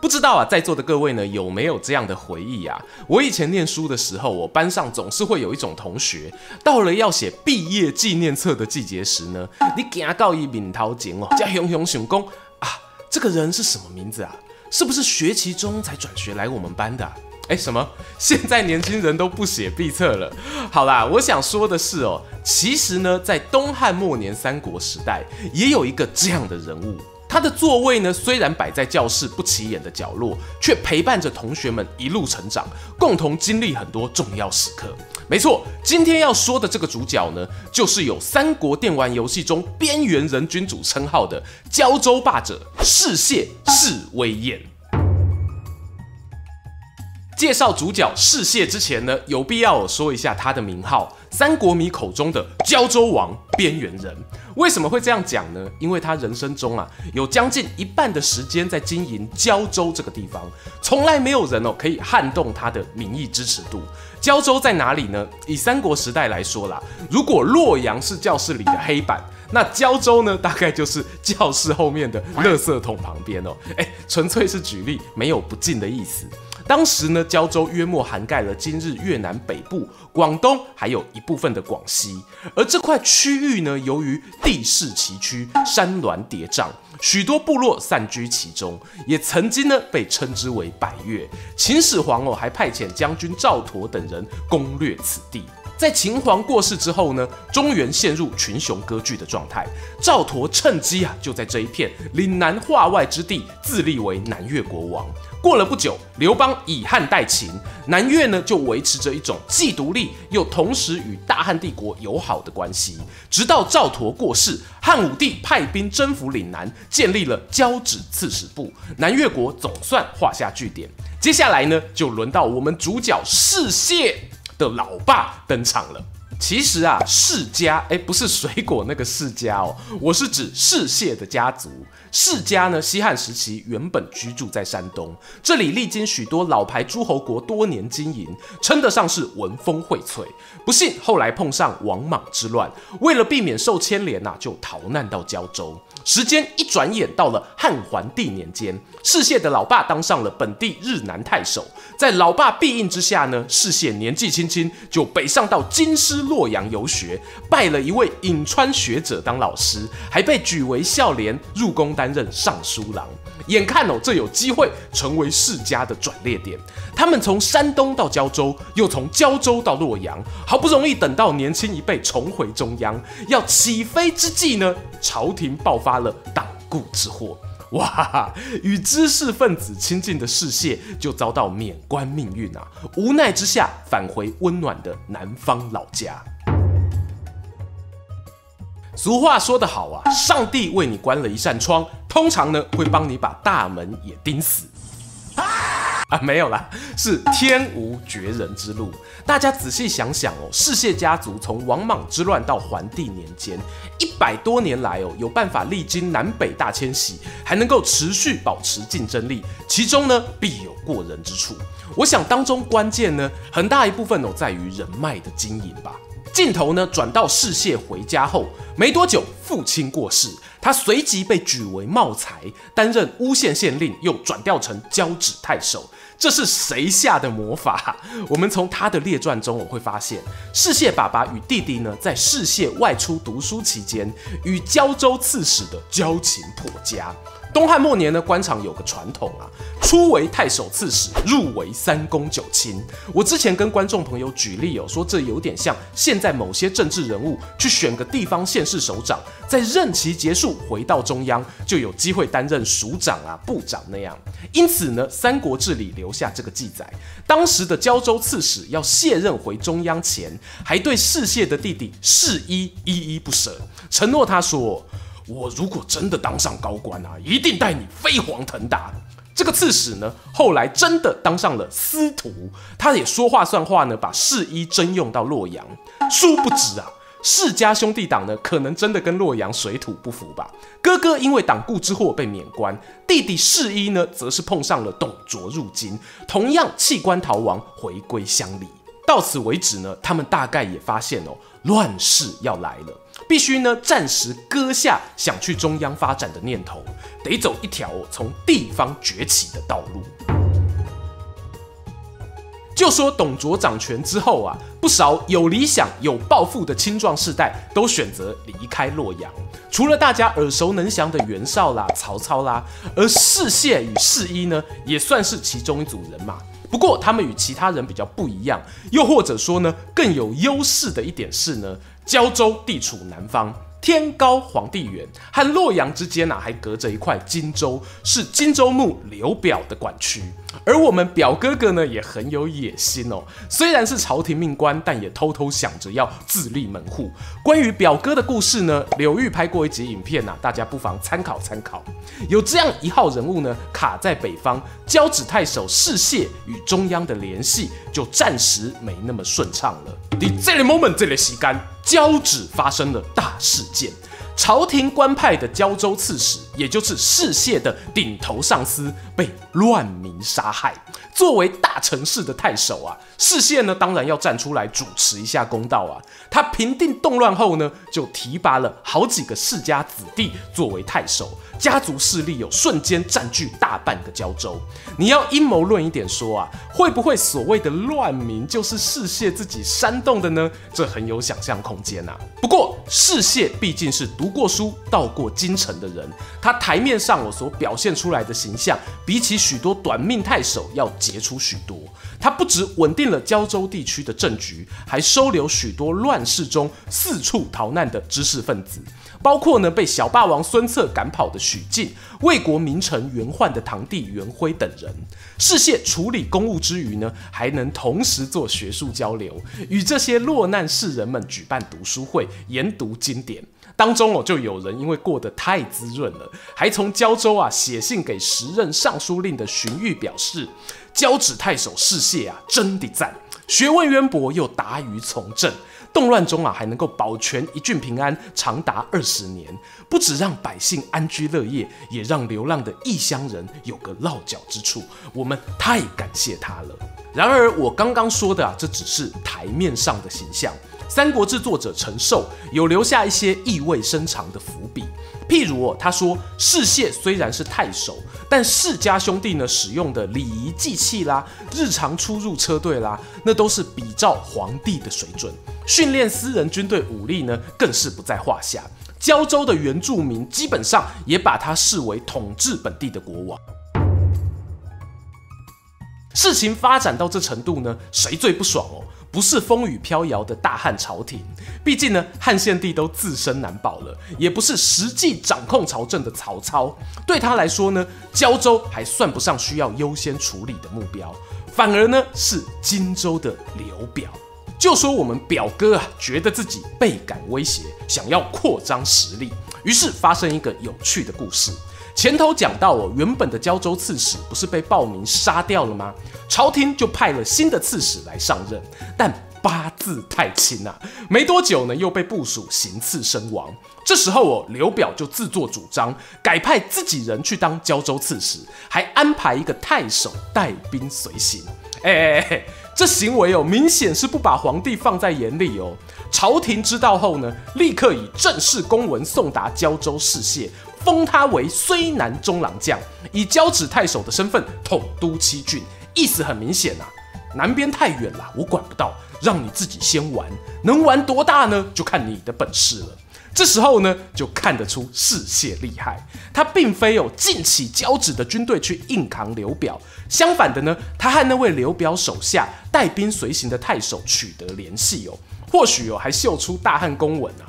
不知道啊，在座的各位呢，有没有这样的回忆啊？我以前念书的时候，我班上总是会有一种同学，到了要写毕业纪念册的季节时呢，你给他告一敏涛简哦，叫熊熊熊公啊，这个人是什么名字啊？是不是学期中才转学来我们班的啊？哎，什么？现在年轻人都不写毕册了？好啦，我想说的是哦，其实呢，在东汉末年三国时代，也有一个这样的人物。他的座位呢，虽然摆在教室不起眼的角落，却陪伴着同学们一路成长，共同经历很多重要时刻。没错，今天要说的这个主角呢，就是有三国电玩游戏中边缘人君主称号的胶州霸者士燮士威彦。介绍主角世燮之前呢，有必要我说一下他的名号。三国迷口中的胶州王、边缘人，为什么会这样讲呢？因为他人生中啊，有将近一半的时间在经营胶州这个地方，从来没有人哦可以撼动他的民意支持度。胶州在哪里呢？以三国时代来说啦，如果洛阳是教室里的黑板，那胶州呢，大概就是教室后面的垃圾桶旁边哦。诶，纯粹是举例，没有不敬的意思。当时呢，胶州约莫涵盖了今日越南北部、广东，还有一部分的广西。而这块区域呢，由于地势崎岖、山峦叠嶂，许多部落散居其中，也曾经呢被称之为百越。秦始皇哦，还派遣将军赵佗等人攻略此地。在秦皇过世之后呢，中原陷入群雄割据的状态。赵佗趁机啊，就在这一片岭南化外之地自立为南越国王。过了不久，刘邦以汉代秦，南越呢就维持着一种既独立又同时与大汉帝国友好的关系。直到赵佗过世，汉武帝派兵征服岭南，建立了交趾刺史部，南越国总算画下句点。接下来呢，就轮到我们主角士燮的老爸登场了。其实啊，世家哎，不是水果那个世家哦，我是指世谢的家族。世家呢，西汉时期原本居住在山东，这里历经许多老牌诸侯国多年经营，称得上是文风荟萃。不幸后来碰上王莽之乱，为了避免受牵连呐、啊，就逃难到胶州。时间一转眼到了汉桓帝年间，世燮的老爸当上了本地日南太守。在老爸庇荫之下呢，世燮年纪轻轻就北上到京师洛阳游学，拜了一位颍川学者当老师，还被举为孝廉，入宫担任尚书郎。眼看哦，这有机会成为世家的转捩点。他们从山东到胶州，又从胶州到洛阳，好不容易等到年轻一辈重回中央，要起飞之际呢，朝廷爆发。了党锢之祸，哇！与知识分子亲近的士燮就遭到免官命运啊！无奈之下，返回温暖的南方老家。俗话说得好啊，上帝为你关了一扇窗，通常呢会帮你把大门也钉死。啊，没有啦，是天无绝人之路。大家仔细想想哦，士燮家族从王莽之乱到桓帝年间，一百多年来哦，有办法历经南北大迁徙，还能够持续保持竞争力，其中呢必有过人之处。我想当中关键呢，很大一部分哦在于人脉的经营吧。镜头呢转到世燮回家后，没多久父亲过世。他随即被举为茂才，担任乌县县令，又转调成交趾太守。这是谁下的魔法？我们从他的列传中，我会发现，士燮爸爸与弟弟呢，在世燮外出读书期间，与胶州刺史的交情颇佳。东汉末年呢，官场有个传统啊，初为太守刺史，入为三公九卿。我之前跟观众朋友举例哦，说这有点像现在某些政治人物去选个地方县市首长，在任期结束回到中央，就有机会担任署长啊、部长那样。因此呢，《三国志》里留下这个记载，当时的胶州刺史要卸任回中央前，还对士燮的弟弟士揖依依不舍，承诺他说。我如果真的当上高官啊，一定带你飞黄腾达。这个刺史呢，后来真的当上了司徒，他也说话算话呢，把士一征用到洛阳。殊不知啊，世家兄弟党呢，可能真的跟洛阳水土不服吧。哥哥因为党锢之祸被免官，弟弟士一呢，则是碰上了董卓入京，同样弃官逃亡，回归乡里。到此为止呢，他们大概也发现哦，乱世要来了，必须呢暂时搁下想去中央发展的念头，得走一条从地方崛起的道路。就说董卓掌权之后啊，不少有理想、有抱负的青壮世代都选择离开洛阳，除了大家耳熟能详的袁绍啦、曹操啦，而士燮与士医呢，也算是其中一组人马。不过他们与其他人比较不一样，又或者说呢，更有优势的一点是呢，交州地处南方。天高皇帝远，和洛阳之间啊，还隔着一块荆州，是荆州牧刘表的管区。而我们表哥哥呢，也很有野心哦。虽然是朝廷命官，但也偷偷想着要自立门户。关于表哥的故事呢，柳玉拍过一集影片呐、啊，大家不妨参考参考。有这样一号人物呢，卡在北方，交趾太守士燮与中央的联系就暂时没那么顺畅了。在这个 moment，这个时间，交趾发生了大事件。朝廷官派的胶州刺史，也就是世燮的顶头上司，被乱民杀害。作为大城市的太守啊，世燮呢当然要站出来主持一下公道啊。他平定动乱后呢，就提拔了好几个世家子弟作为太守。家族势力有瞬间占据大半个胶州。你要阴谋论一点说啊，会不会所谓的乱民就是世燮自己煽动的呢？这很有想象空间、啊。不过世燮毕竟是读过书、到过京城的人，他他台面上我所表现出来的形象，比起许多短命太守要杰出许多。他不止稳定了胶州地区的政局，还收留许多乱世中四处逃难的知识分子。包括呢被小霸王孙策赶跑的许靖、魏国名臣袁焕的堂弟袁辉等人，士燮处理公务之余呢，还能同时做学术交流，与这些落难士人们举办读书会，研读经典。当中哦，就有人因为过得太滋润了，还从胶州啊写信给时任尚书令的荀彧，表示交趾太守士燮啊，真的赞，学问渊博又达于从政。动乱中啊，还能够保全一郡平安长达二十年，不止让百姓安居乐业，也让流浪的异乡人有个落脚之处。我们太感谢他了。然而，我刚刚说的啊，这只是台面上的形象。《三国志》作者陈寿有留下一些意味深长的伏笔，譬如哦，他说世燮虽然是太守，但世家兄弟呢使用的礼仪祭器啦，日常出入车队啦，那都是比照皇帝的水准。训练私人军队武力呢，更是不在话下。胶州的原住民基本上也把他视为统治本地的国王。事情发展到这程度呢，谁最不爽哦？不是风雨飘摇的大汉朝廷，毕竟呢，汉献帝都自身难保了；也不是实际掌控朝政的曹操，对他来说呢，交州还算不上需要优先处理的目标，反而呢是荆州的刘表。就说我们表哥啊，觉得自己倍感威胁，想要扩张实力，于是发生一个有趣的故事。前头讲到哦，原本的交州刺史不是被暴民杀掉了吗？朝廷就派了新的刺史来上任，但八字太轻啊，没多久呢又被部属行刺身亡。这时候哦，刘表就自作主张，改派自己人去当交州刺史，还安排一个太守带兵随行。哎哎哎，这行为哦，明显是不把皇帝放在眼里哦。朝廷知道后呢，立刻以正式公文送达交州士燮。封他为睢南中郎将，以交趾太守的身份统督七郡，意思很明显啊，南边太远了，我管不到，让你自己先玩，能玩多大呢？就看你的本事了。这时候呢，就看得出士燮厉害，他并非有尽起交趾的军队去硬扛刘表，相反的呢，他和那位刘表手下带兵随行的太守取得联系哦，或许哦还秀出大汉公文啊，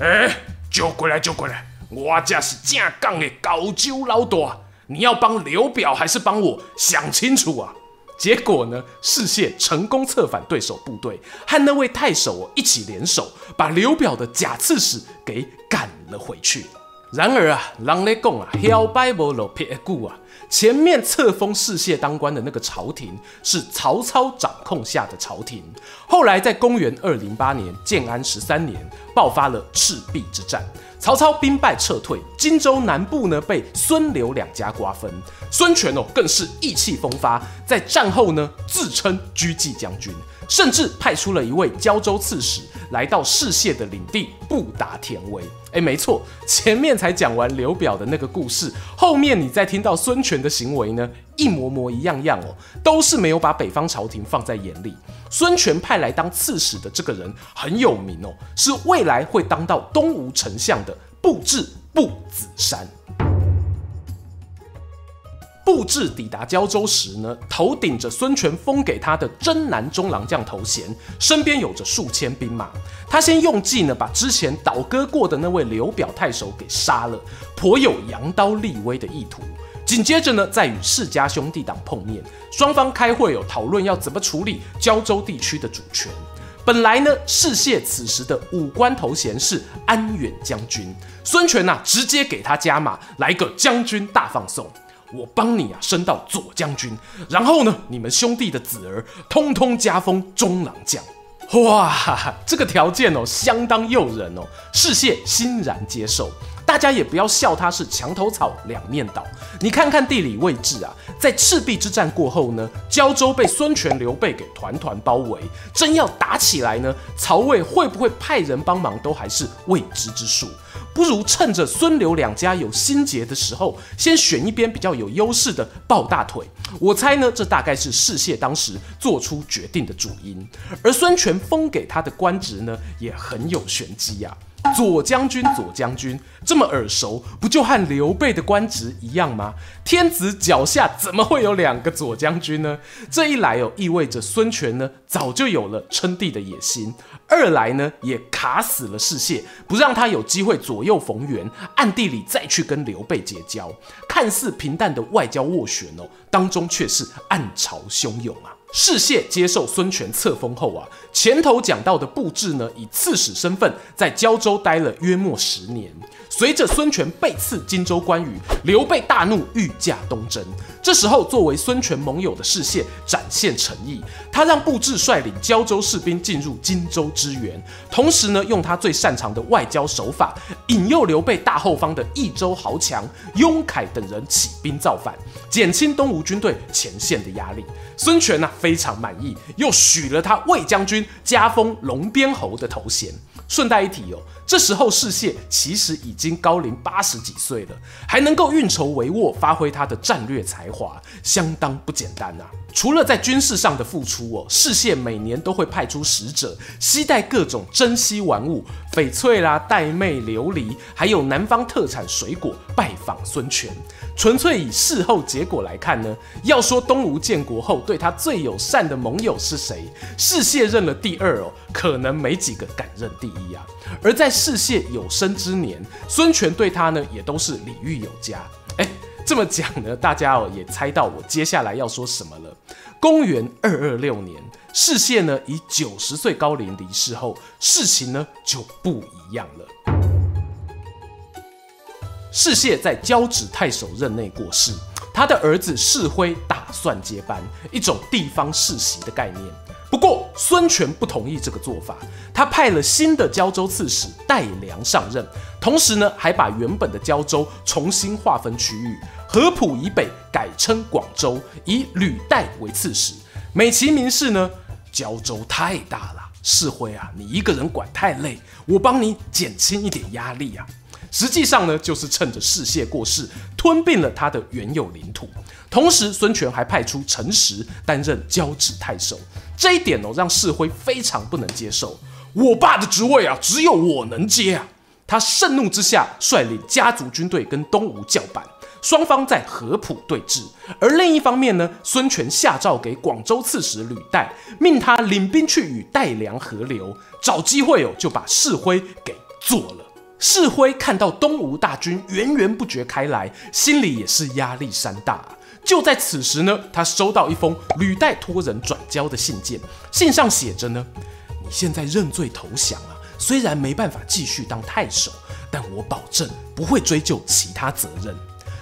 哎，救过来，救过来。我家是正港的高州老大，你要帮刘表还是帮我？想清楚啊！结果呢，士燮成功策反对手部队，和那位太守一起联手，把刘表的假刺史给赶了回去。然而啊，人咧讲啊，小白无落魄的久啊，前面册封士燮当官的那个朝廷是曹操掌控下的朝廷。后来在公元二零八年建安十三年爆发了赤壁之战，曹操兵败撤退，荆州南部呢被孙刘两家瓜分。孙权哦更是意气风发，在战后呢自称车骑将军。甚至派出了一位胶州刺史来到士燮的领地布达田围。哎，没错，前面才讲完刘表的那个故事，后面你再听到孙权的行为呢，一模模一样样哦，都是没有把北方朝廷放在眼里。孙权派来当刺史的这个人很有名哦，是未来会当到东吴丞相的布置步子山。布置抵达胶州时呢，头顶着孙权封给他的征南中郎将头衔，身边有着数千兵马。他先用计呢，把之前倒戈过的那位刘表太守给杀了，颇有扬刀立威的意图。紧接着呢，再与世家兄弟党碰面，双方开会有讨论要怎么处理胶州地区的主权。本来呢，士燮此时的武官头衔是安远将军，孙权呐、啊，直接给他加码，来个将军大放送。我帮你啊升到左将军，然后呢，你们兄弟的子儿通通加封中郎将。哇，这个条件哦相当诱人哦，世燮欣然接受。大家也不要笑他是墙头草两面倒。你看看地理位置啊，在赤壁之战过后呢，胶州被孙权、刘备给团团包围，真要打起来呢，曹魏会不会派人帮忙都还是未知之数。不如趁着孙刘两家有心结的时候，先选一边比较有优势的抱大腿。我猜呢，这大概是士燮当时做出决定的主因。而孙权封给他的官职呢，也很有玄机呀。左将军，左将军，这么耳熟，不就和刘备的官职一样吗？天子脚下怎么会有两个左将军呢？这一来哦，意味着孙权呢早就有了称帝的野心；二来呢，也卡死了士燮，不让他有机会左右逢源，暗地里再去跟刘备结交。看似平淡的外交斡旋哦，当中却是暗潮汹涌啊！士燮接受孙权册封后啊，前头讲到的布置呢，以刺史身份在交州待了约莫十年。随着孙权被刺荆州关羽，刘备大怒，御驾东征。这时候，作为孙权盟友的士燮展现诚意，他让布置率领交州士兵进入荆州支援，同时呢，用他最擅长的外交手法，引诱刘备大后方的益州豪强雍凯等人起兵造反，减轻东吴军队前线的压力。孙权呢、非常满意，又许了他魏将军加封龙边侯的头衔。顺带一提哦，这时候士燮其实已经高龄八十几岁了，还能够运筹帷幄，发挥他的战略才华，相当不简单、啊。除了在军事上的付出哦，士燮每年都会派出使者，携带各种珍稀玩物、翡翠啦、带妹、琉璃，还有南方特产水果，拜访孙权。纯粹以事后结果来看呢，要说东吴建国后对他最友善的盟友是谁，士燮认了第二哦，可能没几个敢认第一啊。而在士燮有生之年，孙权对他呢也都是礼遇有加。哎，这么讲呢，大家哦也猜到我接下来要说什么了。公元二二六年，士燮呢以九十岁高龄离世后，事情呢就不一样了。士燮在交趾太守任内过世，他的儿子士辉打算接班，一种地方世袭的概念。不过孙权不同意这个做法，他派了新的交州刺史戴良上任，同时呢还把原本的交州重新划分区域，合浦以北改称广州，以吕带为刺史。美其名是呢，交州太大了，士辉啊，你一个人管太累，我帮你减轻一点压力啊。实际上呢，就是趁着士燮过世，吞并了他的原有领土。同时，孙权还派出陈实担任交趾太守。这一点哦，让士辉非常不能接受。我爸的职位啊，只有我能接啊！他盛怒之下，率领家族军队跟东吴叫板，双方在合浦对峙。而另一方面呢，孙权下诏给广州刺史吕岱，命他领兵去与戴良合流，找机会哦，就把士辉给做了。士辉看到东吴大军源源不绝开来，心里也是压力山大。就在此时呢，他收到一封吕带托人转交的信件，信上写着呢：“你现在认罪投降啊，虽然没办法继续当太守，但我保证不会追究其他责任。”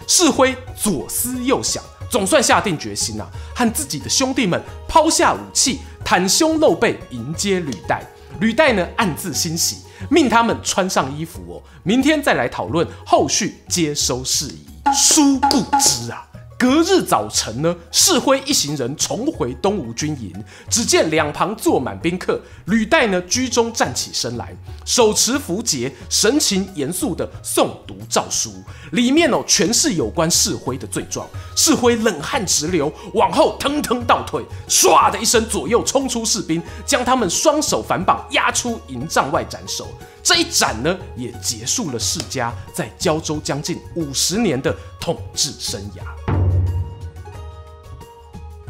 士辉左思右想，总算下定决心啊，和自己的兄弟们抛下武器，袒胸露背迎接履带。履带呢，暗自欣喜，命他们穿上衣服哦，明天再来讨论后续接收事宜。殊不知啊。隔日早晨呢，世辉一行人重回东吴军营，只见两旁坐满宾客，履带呢居中站起身来，手持符节，神情严肃的诵读诏书，里面哦全是有关士辉的罪状。士辉冷汗直流，往后腾腾倒退，唰的一声左右冲出士兵，将他们双手反绑，押出营帐外斩首。这一斩呢，也结束了世家在胶州将近五十年的统治生涯。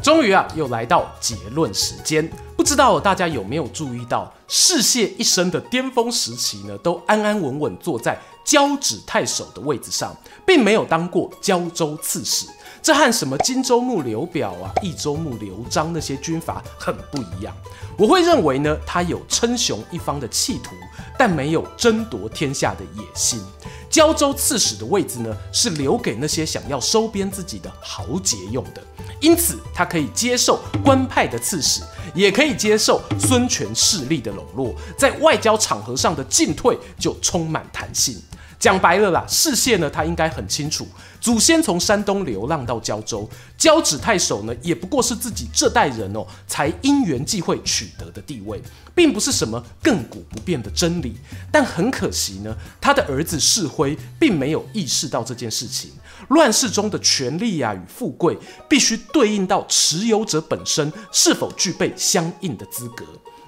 终于啊，又来到结论时间。不知道大家有没有注意到，士燮一生的巅峰时期呢，都安安稳稳坐在交趾太守的位置上，并没有当过交州刺史。这和什么荆州牧刘表啊、益州牧刘璋那些军阀很不一样。我会认为呢，他有称雄一方的企图，但没有争夺天下的野心。交州刺史的位置呢，是留给那些想要收编自己的豪杰用的。因此，他可以接受官派的刺史，也可以接受孙权势力的笼络，在外交场合上的进退就充满弹性。讲白了啦，士燮呢，他应该很清楚，祖先从山东流浪到交州，交趾太守呢，也不过是自己这代人哦，才因缘际会取得的地位，并不是什么亘古不变的真理。但很可惜呢，他的儿子世辉并没有意识到这件事情。乱世中的权力啊与富贵，必须对应到持有者本身是否具备相应的资格。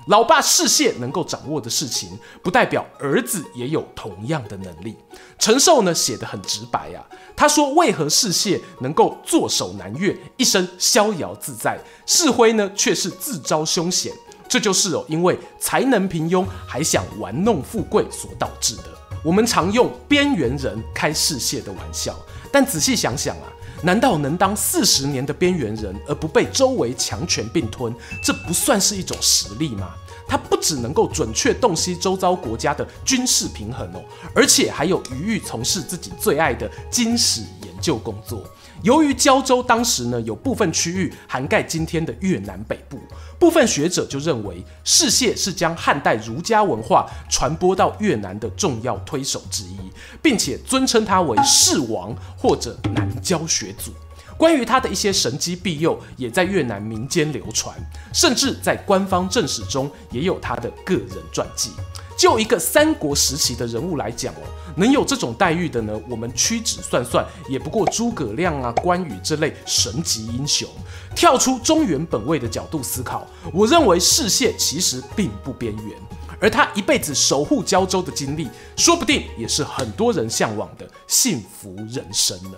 老爸士燮能够掌握的事情，不代表儿子也有同样的能力。陈寿呢写得很直白啊，他说：“为何世燮能够坐守南越，一生逍遥自在，世辉呢却是自招凶险？这就是哦，因为才能平庸，还想玩弄富贵所导致的。我们常用边缘人开士燮的玩笑，但仔细想想啊。”难道能当四十年的边缘人而不被周围强权并吞，这不算是一种实力吗？他不只能够准确洞悉周遭国家的军事平衡哦，而且还有余裕从事自己最爱的金史研究工作。由于胶州当时呢有部分区域涵盖今天的越南北部，部分学者就认为士燮是将汉代儒家文化传播到越南的重要推手之一，并且尊称他为世王或者南交学祖。关于他的一些神机庇佑，也在越南民间流传，甚至在官方正史中也有他的个人传记。就一个三国时期的人物来讲哦，能有这种待遇的呢，我们屈指算算，也不过诸葛亮啊、关羽这类神级英雄。跳出中原本位的角度思考，我认为士燮其实并不边缘，而他一辈子守护交州的经历，说不定也是很多人向往的幸福人生呢。